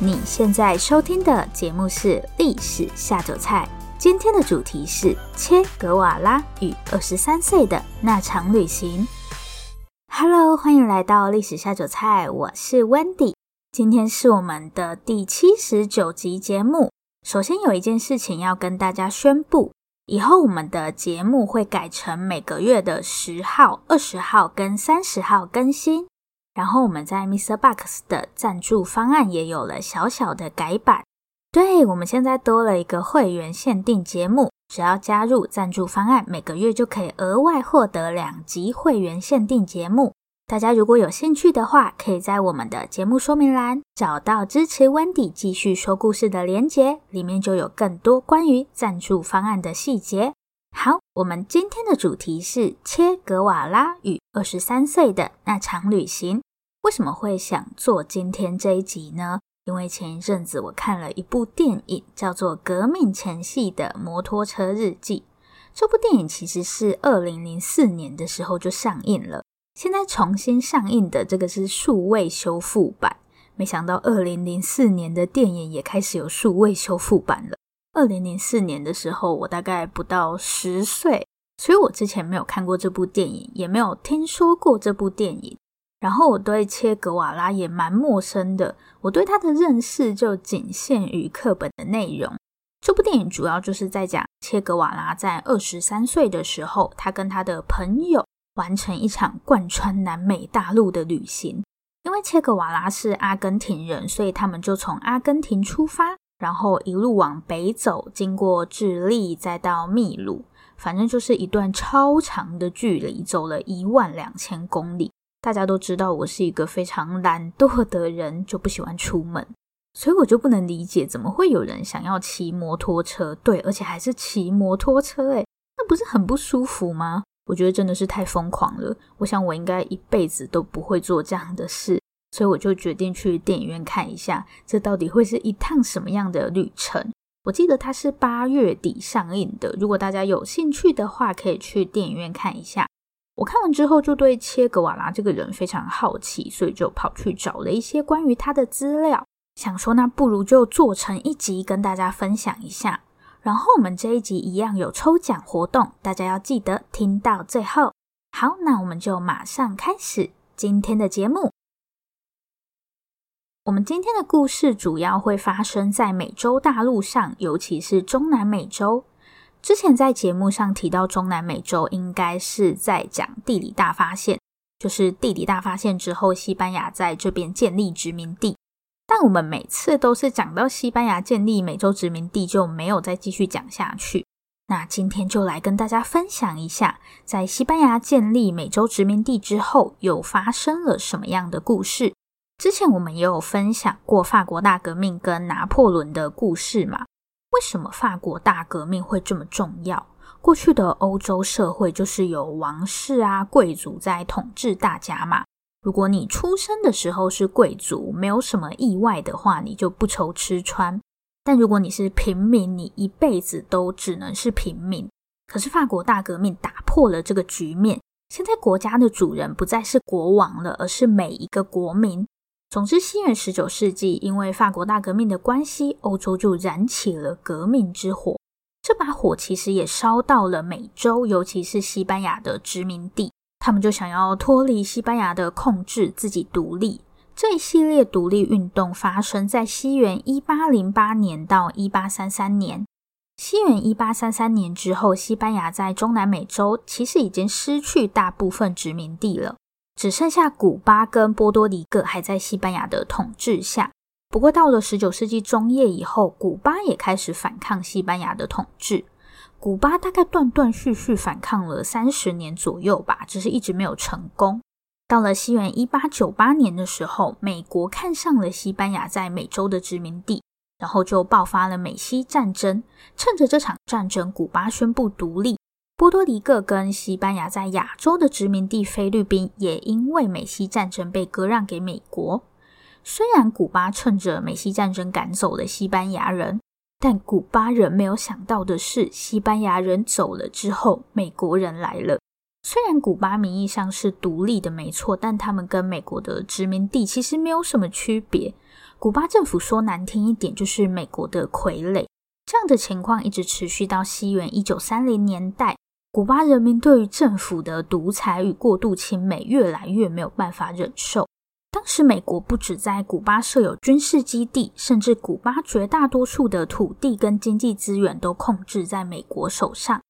你现在收听的节目是《历史下酒菜》，今天的主题是切格瓦拉与二十三岁的那场旅行。Hello，欢迎来到《历史下酒菜》，我是 Wendy，今天是我们的第七十九集节目。首先有一件事情要跟大家宣布，以后我们的节目会改成每个月的十号、二十号跟三十号更新。然后我们在 MixerBox 的赞助方案也有了小小的改版，对，我们现在多了一个会员限定节目，只要加入赞助方案，每个月就可以额外获得两集会员限定节目。大家如果有兴趣的话，可以在我们的节目说明栏找到支持 Wendy 继续说故事的连结，里面就有更多关于赞助方案的细节。好，我们今天的主题是切格瓦拉与二十三岁的那场旅行。为什么会想做今天这一集呢？因为前一阵子我看了一部电影，叫做《革命前夕的摩托车日记》。这部电影其实是二零零四年的时候就上映了，现在重新上映的这个是数位修复版。没想到二零零四年的电影也开始有数位修复版了。二零零四年的时候，我大概不到十岁，所以我之前没有看过这部电影，也没有听说过这部电影。然后我对切格瓦拉也蛮陌生的，我对他的认识就仅限于课本的内容。这部电影主要就是在讲切格瓦拉在二十三岁的时候，他跟他的朋友完成一场贯穿南美大陆的旅行。因为切格瓦拉是阿根廷人，所以他们就从阿根廷出发，然后一路往北走，经过智利，再到秘鲁，反正就是一段超长的距离，走了一万两千公里。大家都知道我是一个非常懒惰的人，就不喜欢出门，所以我就不能理解怎么会有人想要骑摩托车，对，而且还是骑摩托车，诶，那不是很不舒服吗？我觉得真的是太疯狂了。我想我应该一辈子都不会做这样的事，所以我就决定去电影院看一下，这到底会是一趟什么样的旅程。我记得它是八月底上映的，如果大家有兴趣的话，可以去电影院看一下。我看完之后就对切格瓦拉这个人非常好奇，所以就跑去找了一些关于他的资料，想说那不如就做成一集跟大家分享一下。然后我们这一集一样有抽奖活动，大家要记得听到最后。好，那我们就马上开始今天的节目。我们今天的故事主要会发生在美洲大陆上，尤其是中南美洲。之前在节目上提到中南美洲，应该是在讲地理大发现，就是地理大发现之后，西班牙在这边建立殖民地。但我们每次都是讲到西班牙建立美洲殖民地，就没有再继续讲下去。那今天就来跟大家分享一下，在西班牙建立美洲殖民地之后，又发生了什么样的故事。之前我们也有分享过法国大革命跟拿破仑的故事嘛。为什么法国大革命会这么重要？过去的欧洲社会就是有王室啊、贵族在统治大家嘛。如果你出生的时候是贵族，没有什么意外的话，你就不愁吃穿。但如果你是平民，你一辈子都只能是平民。可是法国大革命打破了这个局面，现在国家的主人不再是国王了，而是每一个国民。总之，西元十九世纪，因为法国大革命的关系，欧洲就燃起了革命之火。这把火其实也烧到了美洲，尤其是西班牙的殖民地，他们就想要脱离西班牙的控制，自己独立。这一系列独立运动发生在西元一八零八年到一八三三年。西元一八三三年之后，西班牙在中南美洲其实已经失去大部分殖民地了。只剩下古巴跟波多黎各还在西班牙的统治下。不过到了十九世纪中叶以后，古巴也开始反抗西班牙的统治。古巴大概断断续续反抗了三十年左右吧，只是一直没有成功。到了西元一八九八年的时候，美国看上了西班牙在美洲的殖民地，然后就爆发了美西战争。趁着这场战争，古巴宣布独立。波多黎各跟西班牙在亚洲的殖民地菲律宾，也因为美西战争被割让给美国。虽然古巴趁着美西战争赶走了西班牙人，但古巴人没有想到的是，西班牙人走了之后，美国人来了。虽然古巴名义上是独立的，没错，但他们跟美国的殖民地其实没有什么区别。古巴政府说难听一点，就是美国的傀儡。这样的情况一直持续到西元一九三零年代，古巴人民对于政府的独裁与过度亲美越来越没有办法忍受。当时，美国不止在古巴设有军事基地，甚至古巴绝大多数的土地跟经济资源都控制在美国手上。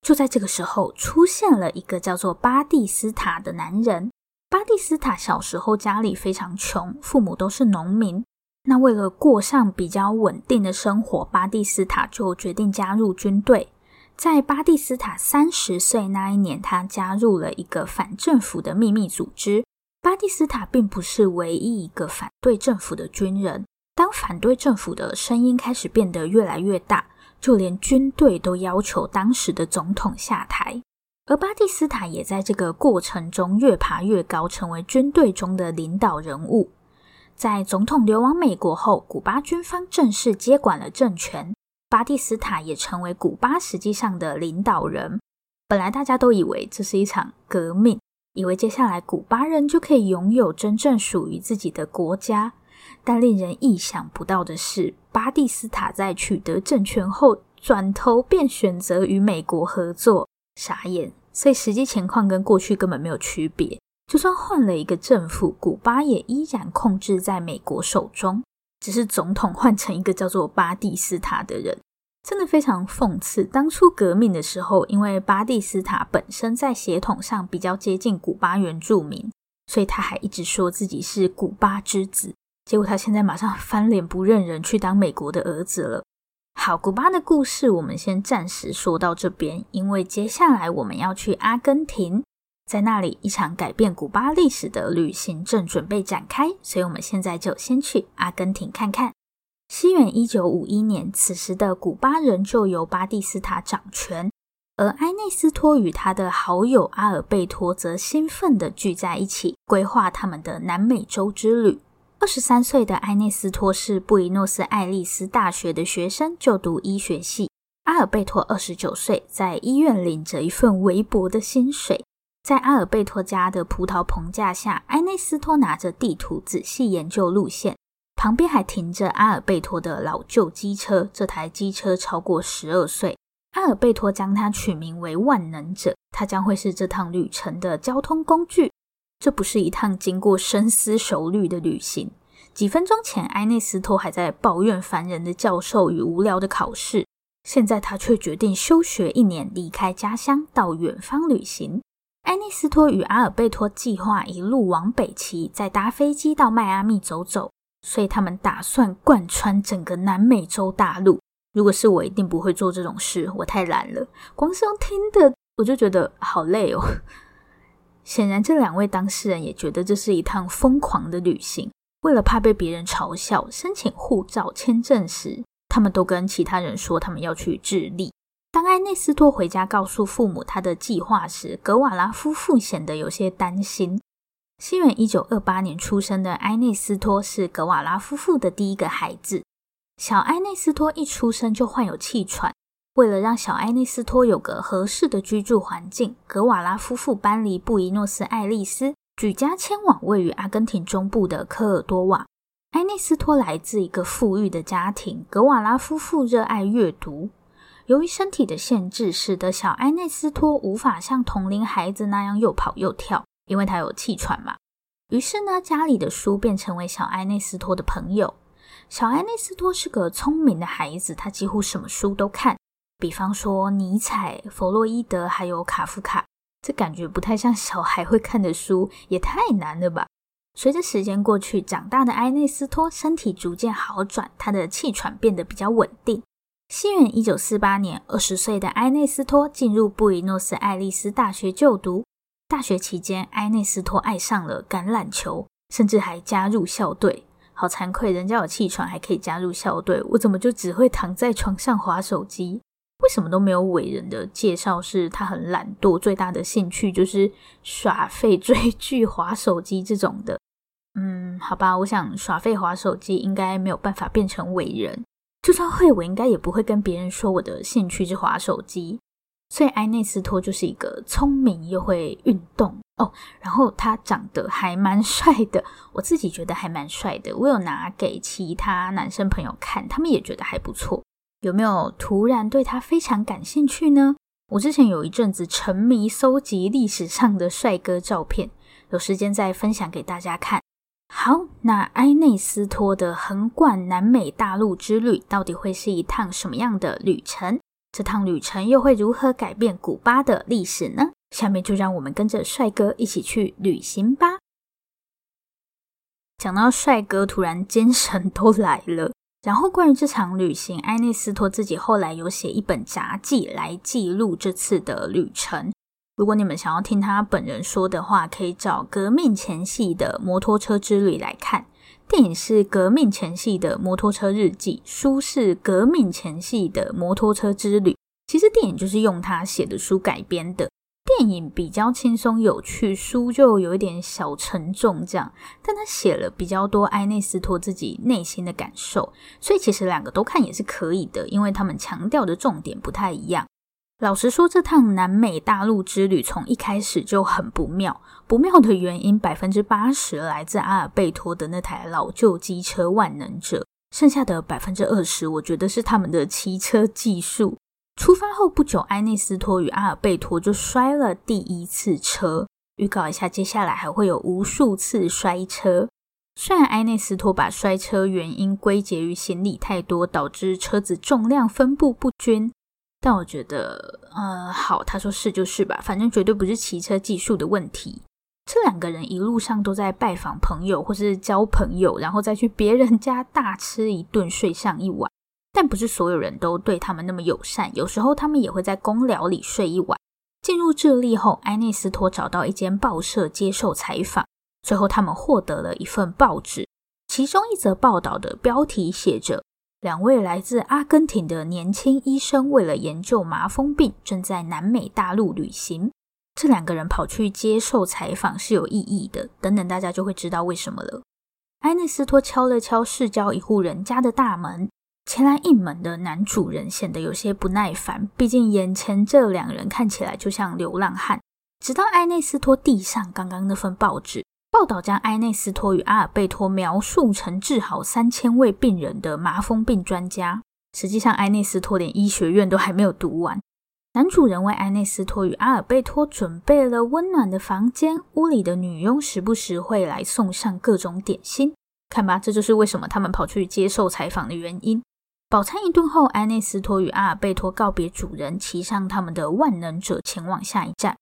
就在这个时候，出现了一个叫做巴蒂斯塔的男人。巴蒂斯塔小时候家里非常穷，父母都是农民。那为了过上比较稳定的生活，巴蒂斯塔就决定加入军队。在巴蒂斯塔三十岁那一年，他加入了一个反政府的秘密组织。巴蒂斯塔并不是唯一一个反对政府的军人。当反对政府的声音开始变得越来越大，就连军队都要求当时的总统下台。而巴蒂斯塔也在这个过程中越爬越高，成为军队中的领导人物。在总统流亡美国后，古巴军方正式接管了政权，巴蒂斯塔也成为古巴实际上的领导人。本来大家都以为这是一场革命。以为接下来古巴人就可以拥有真正属于自己的国家，但令人意想不到的是，巴蒂斯塔在取得政权后，转头便选择与美国合作，傻眼。所以实际情况跟过去根本没有区别，就算换了一个政府，古巴也依然控制在美国手中，只是总统换成一个叫做巴蒂斯塔的人。真的非常讽刺，当初革命的时候，因为巴蒂斯塔本身在血统上比较接近古巴原住民，所以他还一直说自己是古巴之子。结果他现在马上翻脸不认人，去当美国的儿子了。好，古巴的故事我们先暂时说到这边，因为接下来我们要去阿根廷，在那里一场改变古巴历史的旅行正准备展开，所以我们现在就先去阿根廷看看。西元一九五一年，此时的古巴仍旧由巴蒂斯塔掌权，而埃内斯托与他的好友阿尔贝托则兴奋地聚在一起，规划他们的南美洲之旅。二十三岁的埃内斯托是布宜诺斯艾利斯大学的学生，就读医学系。阿尔贝托二十九岁，在医院领着一份微薄的薪水。在阿尔贝托家的葡萄棚架下，埃内斯托拿着地图仔细研究路线。旁边还停着阿尔贝托的老旧机车，这台机车超过十二岁。阿尔贝托将它取名为“万能者”，它将会是这趟旅程的交通工具。这不是一趟经过深思熟虑的旅行。几分钟前，埃内斯托还在抱怨烦人的教授与无聊的考试，现在他却决定休学一年，离开家乡到远方旅行。埃内斯托与阿尔贝托计划一路往北骑，再搭飞机到迈阿密走走。所以他们打算贯穿整个南美洲大陆。如果是我，一定不会做这种事，我太懒了。光是用听的，我就觉得好累哦。显然，这两位当事人也觉得这是一趟疯狂的旅行。为了怕被别人嘲笑，申请护照、签证时，他们都跟其他人说他们要去智利。当埃内斯托回家告诉父母他的计划时，格瓦拉夫妇显得有些担心。西元一九二八年出生的埃内斯托是格瓦拉夫妇的第一个孩子。小埃内斯托一出生就患有气喘，为了让小埃内斯托有个合适的居住环境，格瓦拉夫妇搬离布宜诺斯艾利斯，举家迁往位于阿根廷中部的科尔多瓦。埃内斯托来自一个富裕的家庭，格瓦拉夫妇热爱阅读。由于身体的限制，使得小埃内斯托无法像同龄孩子那样又跑又跳。因为他有气喘嘛，于是呢，家里的书便成为小埃内斯托的朋友。小埃内斯托是个聪明的孩子，他几乎什么书都看，比方说尼采、弗洛伊德还有卡夫卡。这感觉不太像小孩会看的书，也太难了吧？随着时间过去，长大的埃内斯托身体逐渐好转，他的气喘变得比较稳定。西元一九四八年，二十岁的埃内斯托进入布宜诺斯艾利斯大学就读。大学期间，埃内斯托爱上了橄榄球，甚至还加入校队。好惭愧，人家有气喘还可以加入校队，我怎么就只会躺在床上滑手机？为什么都没有伟人的介绍？是他很懒惰，最大的兴趣就是耍废、追剧、滑手机这种的。嗯，好吧，我想耍废、滑手机应该没有办法变成伟人。就算会，我应该也不会跟别人说我的兴趣是滑手机。所以埃内斯托就是一个聪明又会运动哦，然后他长得还蛮帅的，我自己觉得还蛮帅的。我有拿给其他男生朋友看，他们也觉得还不错。有没有突然对他非常感兴趣呢？我之前有一阵子沉迷搜集历史上的帅哥照片，有时间再分享给大家看。好，那埃内斯托的横贯南美大陆之旅到底会是一趟什么样的旅程？这趟旅程又会如何改变古巴的历史呢？下面就让我们跟着帅哥一起去旅行吧。讲到帅哥，突然精神都来了。然后关于这场旅行，埃内斯托自己后来有写一本杂记来记录这次的旅程。如果你们想要听他本人说的话，可以找《革命前夕的摩托车之旅》来看。电影是革命前夕的摩托车日记，书是革命前夕的摩托车之旅。其实电影就是用他写的书改编的。电影比较轻松有趣，书就有一点小沉重这样。但他写了比较多埃内斯托自己内心的感受，所以其实两个都看也是可以的，因为他们强调的重点不太一样。老实说，这趟南美大陆之旅从一开始就很不妙。不妙的原因，百分之八十来自阿尔贝托的那台老旧机车万能者，剩下的百分之二十，我觉得是他们的骑车技术。出发后不久，埃内斯托与阿尔贝托就摔了第一次车。预告一下，接下来还会有无数次摔车。虽然埃内斯托把摔车原因归结于行李太多，导致车子重量分布不均。但我觉得，呃，好，他说是就是吧，反正绝对不是骑车技术的问题。这两个人一路上都在拜访朋友或是交朋友，然后再去别人家大吃一顿，睡上一晚。但不是所有人都对他们那么友善，有时候他们也会在公寮里睡一晚。进入智利后，埃内斯托找到一间报社接受采访，最后他们获得了一份报纸，其中一则报道的标题写着。两位来自阿根廷的年轻医生为了研究麻风病，正在南美大陆旅行。这两个人跑去接受采访是有意义的，等等大家就会知道为什么了。埃内斯托敲了敲市郊一户人家的大门，前来应门的男主人显得有些不耐烦，毕竟眼前这两人看起来就像流浪汉。直到埃内斯托递上刚刚那份报纸。报道将埃内斯托与阿尔贝托描述成治好三千位病人的麻风病专家。实际上，埃内斯托连医学院都还没有读完。男主人为埃内斯托与阿尔贝托准备了温暖的房间，屋里的女佣时不时会来送上各种点心。看吧，这就是为什么他们跑去接受采访的原因。饱餐一顿后，埃内斯托与阿尔贝托告别主人，骑上他们的万能者前往下一站。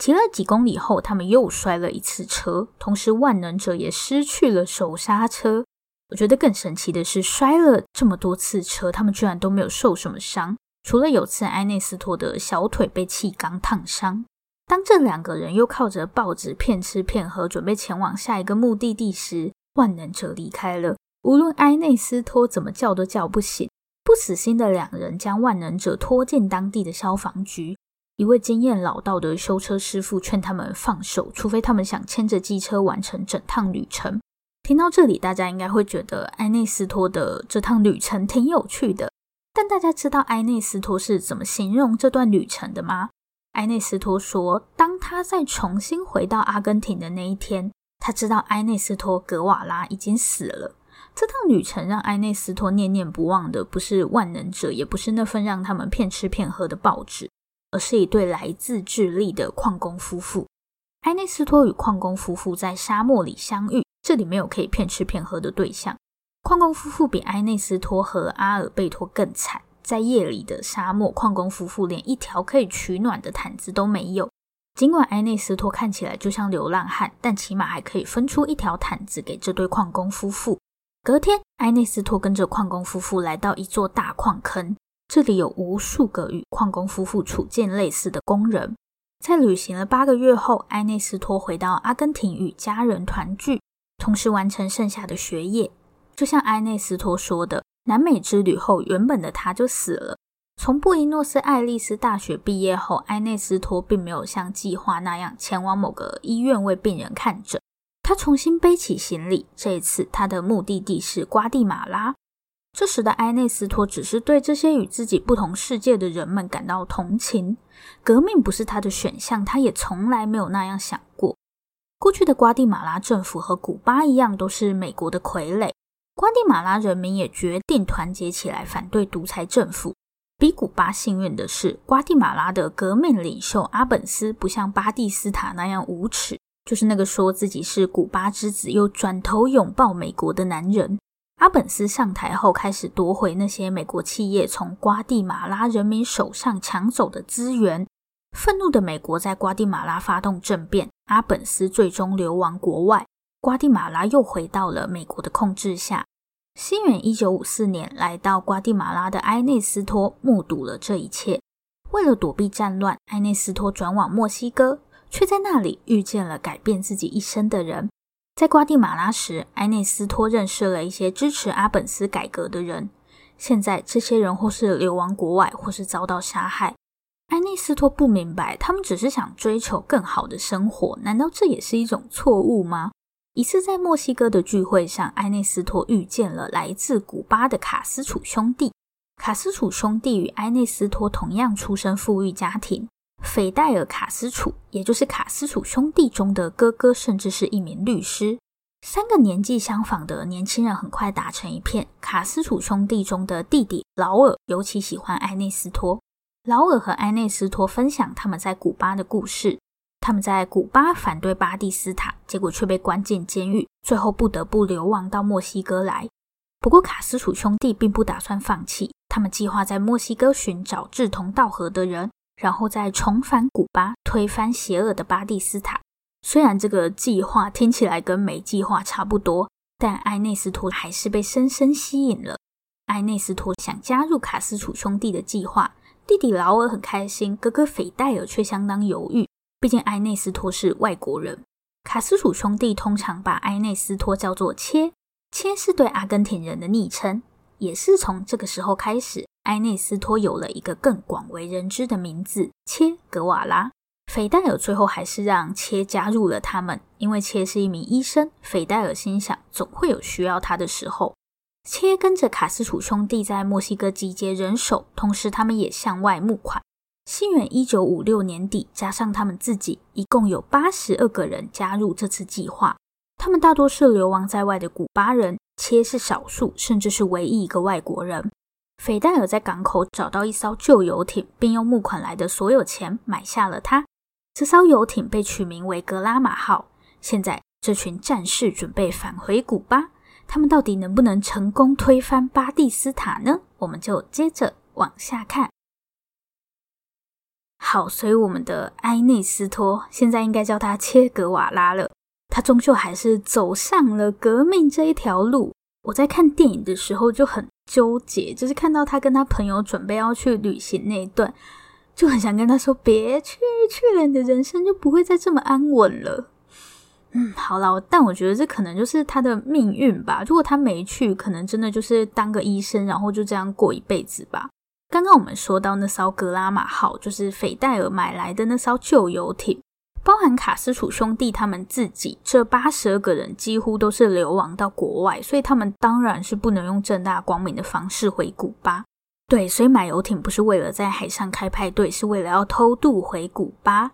骑了几公里后，他们又摔了一次车，同时万能者也失去了手刹车。我觉得更神奇的是，摔了这么多次车，他们居然都没有受什么伤，除了有次埃内斯托的小腿被气缸烫伤。当这两个人又靠着报纸骗吃骗喝，准备前往下一个目的地时，万能者离开了。无论埃内斯托怎么叫都叫不醒。不死心的两人将万能者拖进当地的消防局。一位经验老道的修车师傅劝他们放手，除非他们想牵着机车完成整趟旅程。听到这里，大家应该会觉得埃内斯托的这趟旅程挺有趣的。但大家知道埃内斯托是怎么形容这段旅程的吗？埃内斯托说，当他再重新回到阿根廷的那一天，他知道埃内斯托·格瓦拉已经死了。这趟旅程让埃内斯托念念不忘的，不是万能者，也不是那份让他们骗吃骗喝的报纸。而是一对来自智利的矿工夫妇。埃内斯托与矿工夫妇在沙漠里相遇，这里没有可以骗吃骗喝的对象。矿工夫妇比埃内斯托和阿尔贝托更惨，在夜里的沙漠，矿工夫妇连一条可以取暖的毯子都没有。尽管埃内斯托看起来就像流浪汉，但起码还可以分出一条毯子给这对矿工夫妇。隔天，埃内斯托跟着矿工夫妇来到一座大矿坑。这里有无数个与矿工夫妇处境类似的工人。在旅行了八个月后，埃内斯托回到阿根廷与家人团聚，同时完成剩下的学业。就像埃内斯托说的，南美之旅后，原本的他就死了。从布宜诺斯艾利斯大学毕业后，埃内斯托并没有像计划那样前往某个医院为病人看诊。他重新背起行李，这一次他的目的地是瓜地马拉。这时的埃内斯托只是对这些与自己不同世界的人们感到同情。革命不是他的选项，他也从来没有那样想过。过去的瓜地马拉政府和古巴一样，都是美国的傀儡。瓜地马拉人民也决定团结起来反对独裁政府。比古巴幸运的是，瓜地马拉的革命领袖阿本斯不像巴蒂斯塔那样无耻，就是那个说自己是古巴之子又转头拥抱美国的男人。阿本斯上台后，开始夺回那些美国企业从瓜地马拉人民手上抢走的资源。愤怒的美国在瓜地马拉发动政变，阿本斯最终流亡国外，瓜地马拉又回到了美国的控制下。西元一九五四年，来到瓜地马拉的埃内斯托目睹了这一切。为了躲避战乱，埃内斯托转往墨西哥，却在那里遇见了改变自己一生的人。在瓜地马拉时，埃内斯托认识了一些支持阿本斯改革的人。现在，这些人或是流亡国外，或是遭到杀害。埃内斯托不明白，他们只是想追求更好的生活。难道这也是一种错误吗？一次在墨西哥的聚会上，埃内斯托遇见了来自古巴的卡斯楚兄弟。卡斯楚兄弟与埃内斯托同样出身富裕家庭。斐戴尔·卡斯楚，也就是卡斯楚兄弟中的哥哥，甚至是一名律师。三个年纪相仿的年轻人很快打成一片。卡斯楚兄弟中的弟弟劳尔尤其喜欢埃内斯托。劳尔和埃内斯托分享他们在古巴的故事。他们在古巴反对巴蒂斯塔，结果却被关进监狱，最后不得不流亡到墨西哥来。不过，卡斯楚兄弟并不打算放弃，他们计划在墨西哥寻找志同道合的人。然后再重返古巴，推翻邪恶的巴蒂斯塔。虽然这个计划听起来跟没计划差不多，但埃内斯托还是被深深吸引了。埃内斯托想加入卡斯楚兄弟的计划，弟弟劳尔很开心，哥哥斐戴尔却相当犹豫。毕竟埃内斯托是外国人。卡斯楚兄弟通常把埃内斯托叫做“切”，“切”是对阿根廷人的昵称。也是从这个时候开始，埃内斯托有了一个更广为人知的名字——切格瓦拉。斐戴尔最后还是让切加入了他们，因为切是一名医生。斐戴尔心想，总会有需要他的时候。切跟着卡斯楚兄弟在墨西哥集结人手，同时他们也向外募款。西元一九五六年底，加上他们自己，一共有八十二个人加入这次计划。他们大多是流亡在外的古巴人。切是少数，甚至是唯一一个外国人。斐戴尔在港口找到一艘旧游艇，并用募款来的所有钱买下了它。这艘游艇被取名为“格拉玛号”。现在，这群战士准备返回古巴。他们到底能不能成功推翻巴蒂斯塔呢？我们就接着往下看。好，所以我们的埃内斯托现在应该叫他切格瓦拉了。他终究还是走上了革命这一条路。我在看电影的时候就很纠结，就是看到他跟他朋友准备要去旅行那一段，就很想跟他说：“别去，去了你的人生就不会再这么安稳了。”嗯，好了，但我觉得这可能就是他的命运吧。如果他没去，可能真的就是当个医生，然后就这样过一辈子吧。刚刚我们说到那艘格拉玛号，就是斐戴尔买来的那艘旧游艇。包含卡斯楚兄弟他们自己，这八十二个人几乎都是流亡到国外，所以他们当然是不能用正大光明的方式回古巴。对，所以买游艇不是为了在海上开派对，是为了要偷渡回古巴。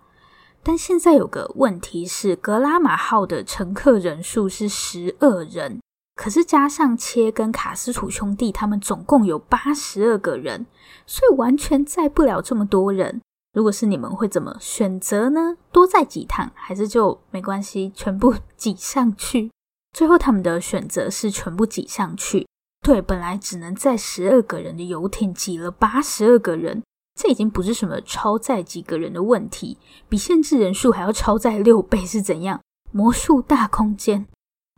但现在有个问题是，格拉玛号的乘客人数是十二人，可是加上切跟卡斯楚兄弟，他们总共有八十二个人，所以完全载不了这么多人。如果是你们会怎么选择呢？多载几趟，还是就没关系，全部挤上去？最后他们的选择是全部挤上去。对，本来只能载十二个人的游艇挤了八十二个人，这已经不是什么超载几个人的问题，比限制人数还要超载六倍是怎样？魔术大空间，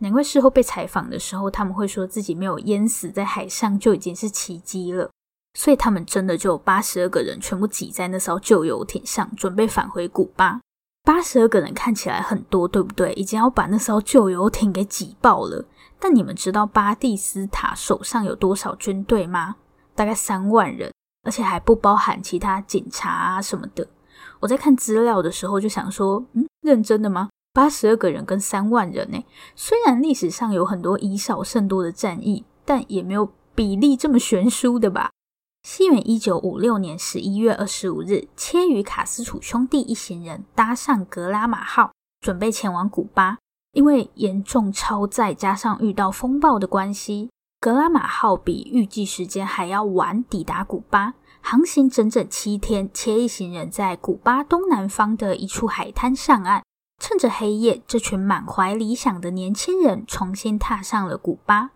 难怪事后被采访的时候，他们会说自己没有淹死在海上就已经是奇迹了。所以他们真的就八十二个人全部挤在那艘旧游艇上，准备返回古巴。八十二个人看起来很多，对不对？已经要把那艘旧游艇给挤爆了。但你们知道巴蒂斯塔手上有多少军队吗？大概三万人，而且还不包含其他警察啊什么的。我在看资料的时候就想说，嗯，认真的吗？八十二个人跟三万人呢？虽然历史上有很多以少胜多的战役，但也没有。比例这么悬殊的吧？西元一九五六年十一月二十五日，切与卡斯楚兄弟一行人搭上格拉玛号，准备前往古巴。因为严重超载，加上遇到风暴的关系，格拉玛号比预计时间还要晚抵达古巴。航行整整七天，切一行人在古巴东南方的一处海滩上岸。趁着黑夜，这群满怀理想的年轻人重新踏上了古巴。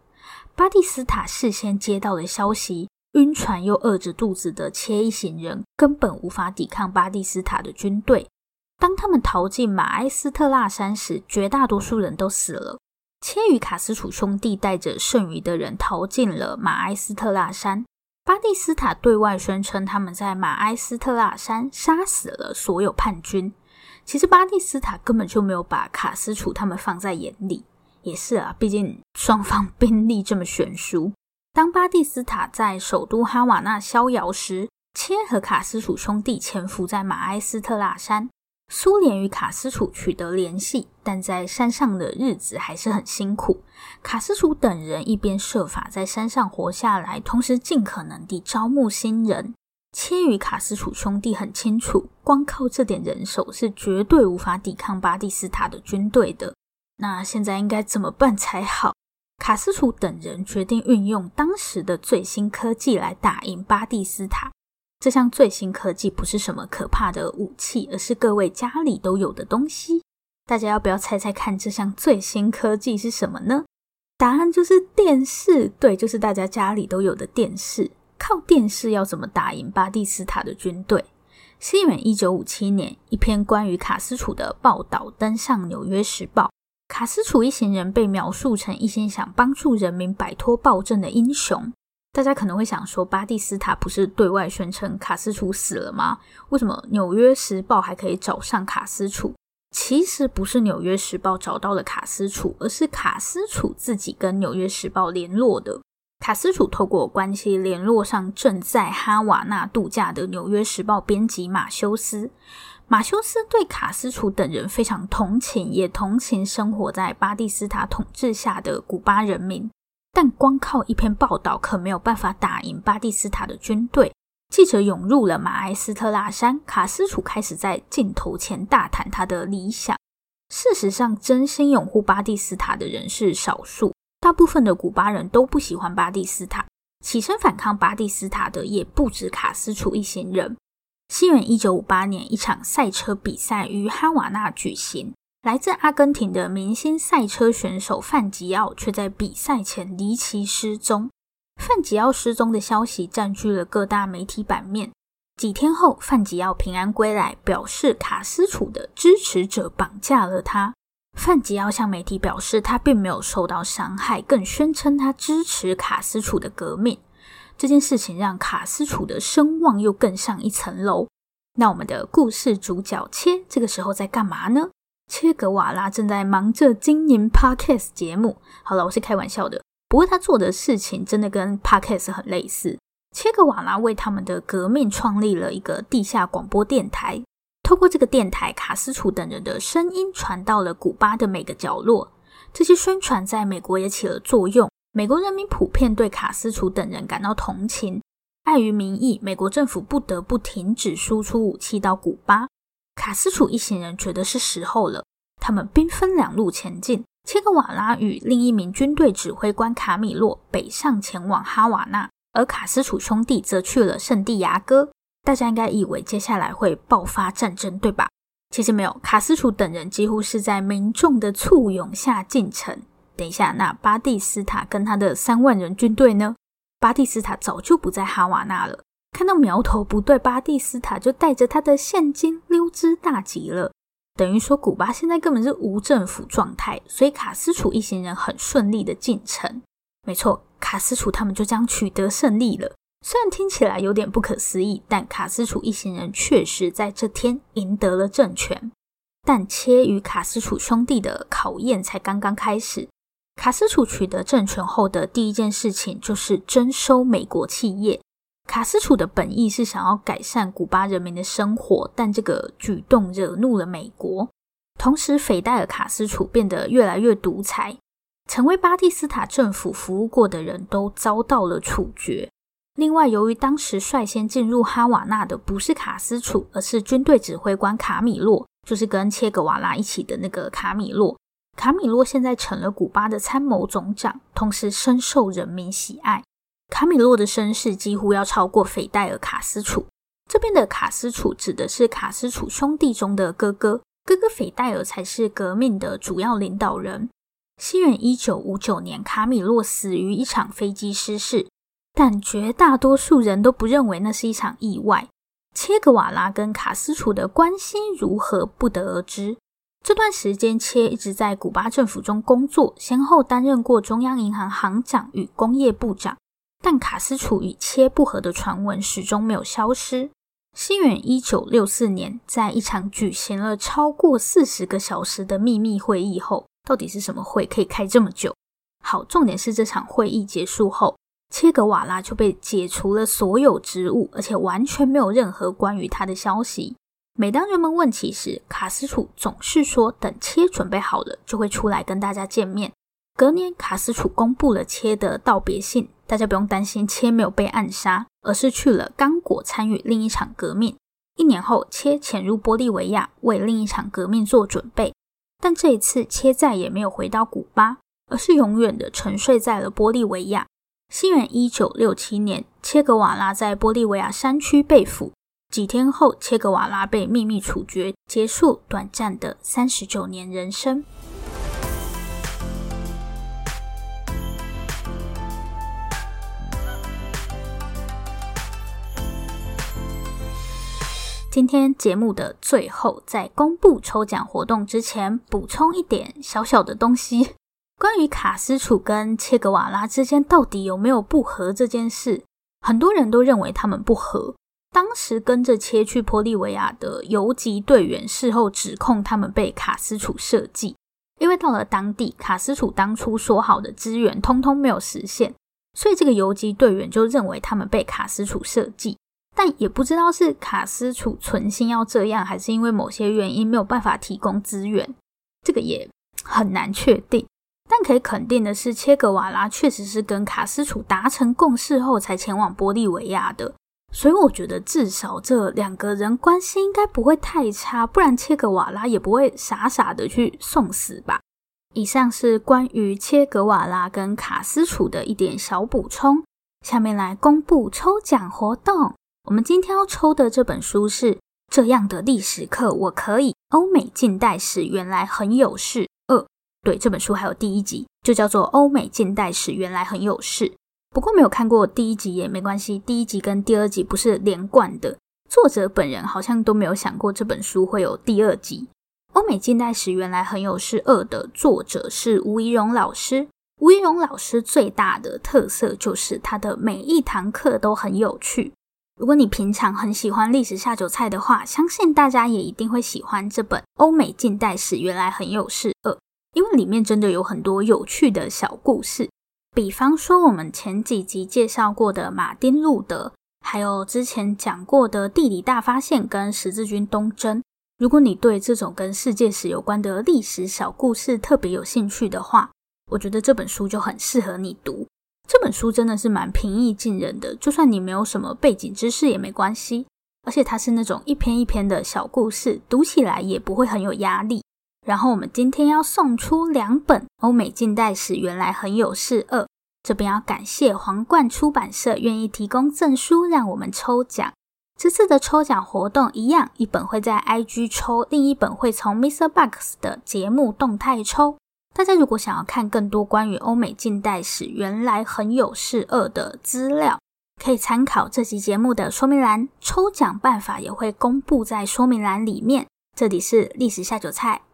巴蒂斯塔事先接到的消息，晕船又饿着肚子的切一行人根本无法抵抗巴蒂斯塔的军队。当他们逃进马埃斯特拉山时，绝大多数人都死了。切与卡斯楚兄弟带着剩余的人逃进了马埃斯特拉山。巴蒂斯塔对外宣称他们在马埃斯特拉山杀死了所有叛军。其实巴蒂斯塔根本就没有把卡斯楚他们放在眼里。也是啊，毕竟双方 兵力这么悬殊。当巴蒂斯塔在首都哈瓦那逍遥时，切和卡斯楚兄弟潜伏在马埃斯特拉山。苏联与卡斯楚取得联系，但在山上的日子还是很辛苦。卡斯楚等人一边设法在山上活下来，同时尽可能地招募新人。切与卡斯楚兄弟很清楚，光靠这点人手是绝对无法抵抗巴蒂斯塔的军队的。那现在应该怎么办才好？卡斯楚等人决定运用当时的最新科技来打赢巴蒂斯塔。这项最新科技不是什么可怕的武器，而是各位家里都有的东西。大家要不要猜猜看，这项最新科技是什么呢？答案就是电视，对，就是大家家里都有的电视。靠电视要怎么打赢巴蒂斯塔的军队？西元一九五七年，一篇关于卡斯楚的报道登上《纽约时报》。卡斯楚一行人被描述成一心想帮助人民摆脱暴政的英雄。大家可能会想说，巴蒂斯塔不是对外宣称卡斯楚死了吗？为什么《纽约时报》还可以找上卡斯楚？其实不是《纽约时报》找到了卡斯楚，而是卡斯楚自己跟《纽约时报》联络的。卡斯楚透过关系联络上正在哈瓦那度假的《纽约时报》编辑马修斯。马修斯对卡斯楚等人非常同情，也同情生活在巴蒂斯塔统治下的古巴人民。但光靠一篇报道可没有办法打赢巴蒂斯塔的军队。记者涌入了马埃斯特拉山，卡斯楚开始在镜头前大谈他的理想。事实上，真心拥护巴蒂斯塔的人是少数，大部分的古巴人都不喜欢巴蒂斯塔。起身反抗巴蒂斯塔的也不止卡斯楚一行人。西元一九五八年，一场赛车比赛于哈瓦那举行。来自阿根廷的明星赛车选手范吉奥却在比赛前离奇失踪。范吉奥失踪的消息占据了各大媒体版面。几天后，范吉奥平安归来，表示卡斯楚的支持者绑架了他。范吉奥向媒体表示，他并没有受到伤害，更宣称他支持卡斯楚的革命。这件事情让卡斯楚的声望又更上一层楼。那我们的故事主角切这个时候在干嘛呢？切格瓦拉正在忙着经营 Podcast 节目。好了，我是开玩笑的。不过他做的事情真的跟 Podcast 很类似。切格瓦拉为他们的革命创立了一个地下广播电台。透过这个电台，卡斯楚等人的声音传到了古巴的每个角落。这些宣传在美国也起了作用。美国人民普遍对卡斯楚等人感到同情。碍于民意，美国政府不得不停止输出武器到古巴。卡斯楚一行人觉得是时候了，他们兵分两路前进。切格瓦拉与另一名军队指挥官卡米洛北上前往哈瓦那，而卡斯楚兄弟则去了圣地亚哥。大家应该以为接下来会爆发战争，对吧？其实没有，卡斯楚等人几乎是在民众的簇拥下进城。等一下，那巴蒂斯塔跟他的三万人军队呢？巴蒂斯塔早就不在哈瓦那了。看到苗头不对，巴蒂斯塔就带着他的现金溜之大吉了。等于说，古巴现在根本是无政府状态，所以卡斯楚一行人很顺利的进城。没错，卡斯楚他们就这样取得胜利了。虽然听起来有点不可思议，但卡斯楚一行人确实在这天赢得了政权。但切与卡斯楚兄弟的考验才刚刚开始。卡斯楚取得政权后的第一件事情就是征收美国企业。卡斯楚的本意是想要改善古巴人民的生活，但这个举动惹怒了美国。同时，斐戴尔·卡斯楚变得越来越独裁。曾为巴蒂斯塔政府服务过的人都遭到了处决。另外，由于当时率先进入哈瓦那的不是卡斯楚，而是军队指挥官卡米洛，就是跟切格瓦拉一起的那个卡米洛。卡米洛现在成了古巴的参谋总长，同时深受人民喜爱。卡米洛的身世几乎要超过斐戴尔卡斯楚。这边的卡斯楚指的是卡斯楚兄弟中的哥哥，哥哥斐戴尔才是革命的主要领导人。西元一九五九年，卡米洛死于一场飞机失事。但绝大多数人都不认为那是一场意外。切格瓦拉跟卡斯楚的关系如何，不得而知。这段时间，切一直在古巴政府中工作，先后担任过中央银行行长与工业部长。但卡斯楚与切不和的传闻始终没有消失。西元一九六四年，在一场举行了超过四十个小时的秘密会议后，到底是什么会可以开这么久？好，重点是这场会议结束后。切格瓦拉就被解除了所有职务，而且完全没有任何关于他的消息。每当人们问起时，卡斯楚总是说等切准备好了就会出来跟大家见面。隔年，卡斯楚公布了切的道别信，大家不用担心切没有被暗杀，而是去了刚果参与另一场革命。一年后，切潜入玻利维亚为另一场革命做准备，但这一次切再也没有回到古巴，而是永远的沉睡在了玻利维亚。西元一九六七年，切格瓦拉在玻利维亚山区被俘。几天后，切格瓦拉被秘密处决，结束短暂的三十九年人生。今天节目的最后，在公布抽奖活动之前，补充一点小小的东西。关于卡斯楚跟切格瓦拉之间到底有没有不和这件事，很多人都认为他们不和。当时跟着切去玻利维亚的游击队员事后指控他们被卡斯楚设计，因为到了当地，卡斯楚当初说好的资源通通没有实现，所以这个游击队员就认为他们被卡斯楚设计。但也不知道是卡斯楚存心要这样，还是因为某些原因没有办法提供资源，这个也很难确定。但可以肯定的是，切格瓦拉确实是跟卡斯楚达成共识后才前往玻利维亚的，所以我觉得至少这两个人关系应该不会太差，不然切格瓦拉也不会傻傻的去送死吧。以上是关于切格瓦拉跟卡斯楚的一点小补充，下面来公布抽奖活动。我们今天要抽的这本书是《这样的历史课我可以》，欧美近代史原来很有事。二对，这本书还有第一集，就叫做《欧美近代史原来很有事》。不过没有看过第一集也没关系，第一集跟第二集不是连贯的。作者本人好像都没有想过这本书会有第二集。《欧美近代史原来很有事二》的作者是吴怡蓉老师。吴怡蓉老师最大的特色就是他的每一堂课都很有趣。如果你平常很喜欢历史下酒菜的话，相信大家也一定会喜欢这本《欧美近代史原来很有事二》。因为里面真的有很多有趣的小故事，比方说我们前几集介绍过的马丁路德，还有之前讲过的地理大发现跟十字军东征。如果你对这种跟世界史有关的历史小故事特别有兴趣的话，我觉得这本书就很适合你读。这本书真的是蛮平易近人的，就算你没有什么背景知识也没关系，而且它是那种一篇一篇的小故事，读起来也不会很有压力。然后我们今天要送出两本《欧美近代史原来很有事二》，这边要感谢皇冠出版社愿意提供赠书让我们抽奖。这次的抽奖活动一样，一本会在 IG 抽，另一本会从 Mr. Box 的节目动态抽。大家如果想要看更多关于欧美近代史原来很有事二的资料，可以参考这期节目的说明栏，抽奖办法也会公布在说明栏里面。这里是历史下酒菜。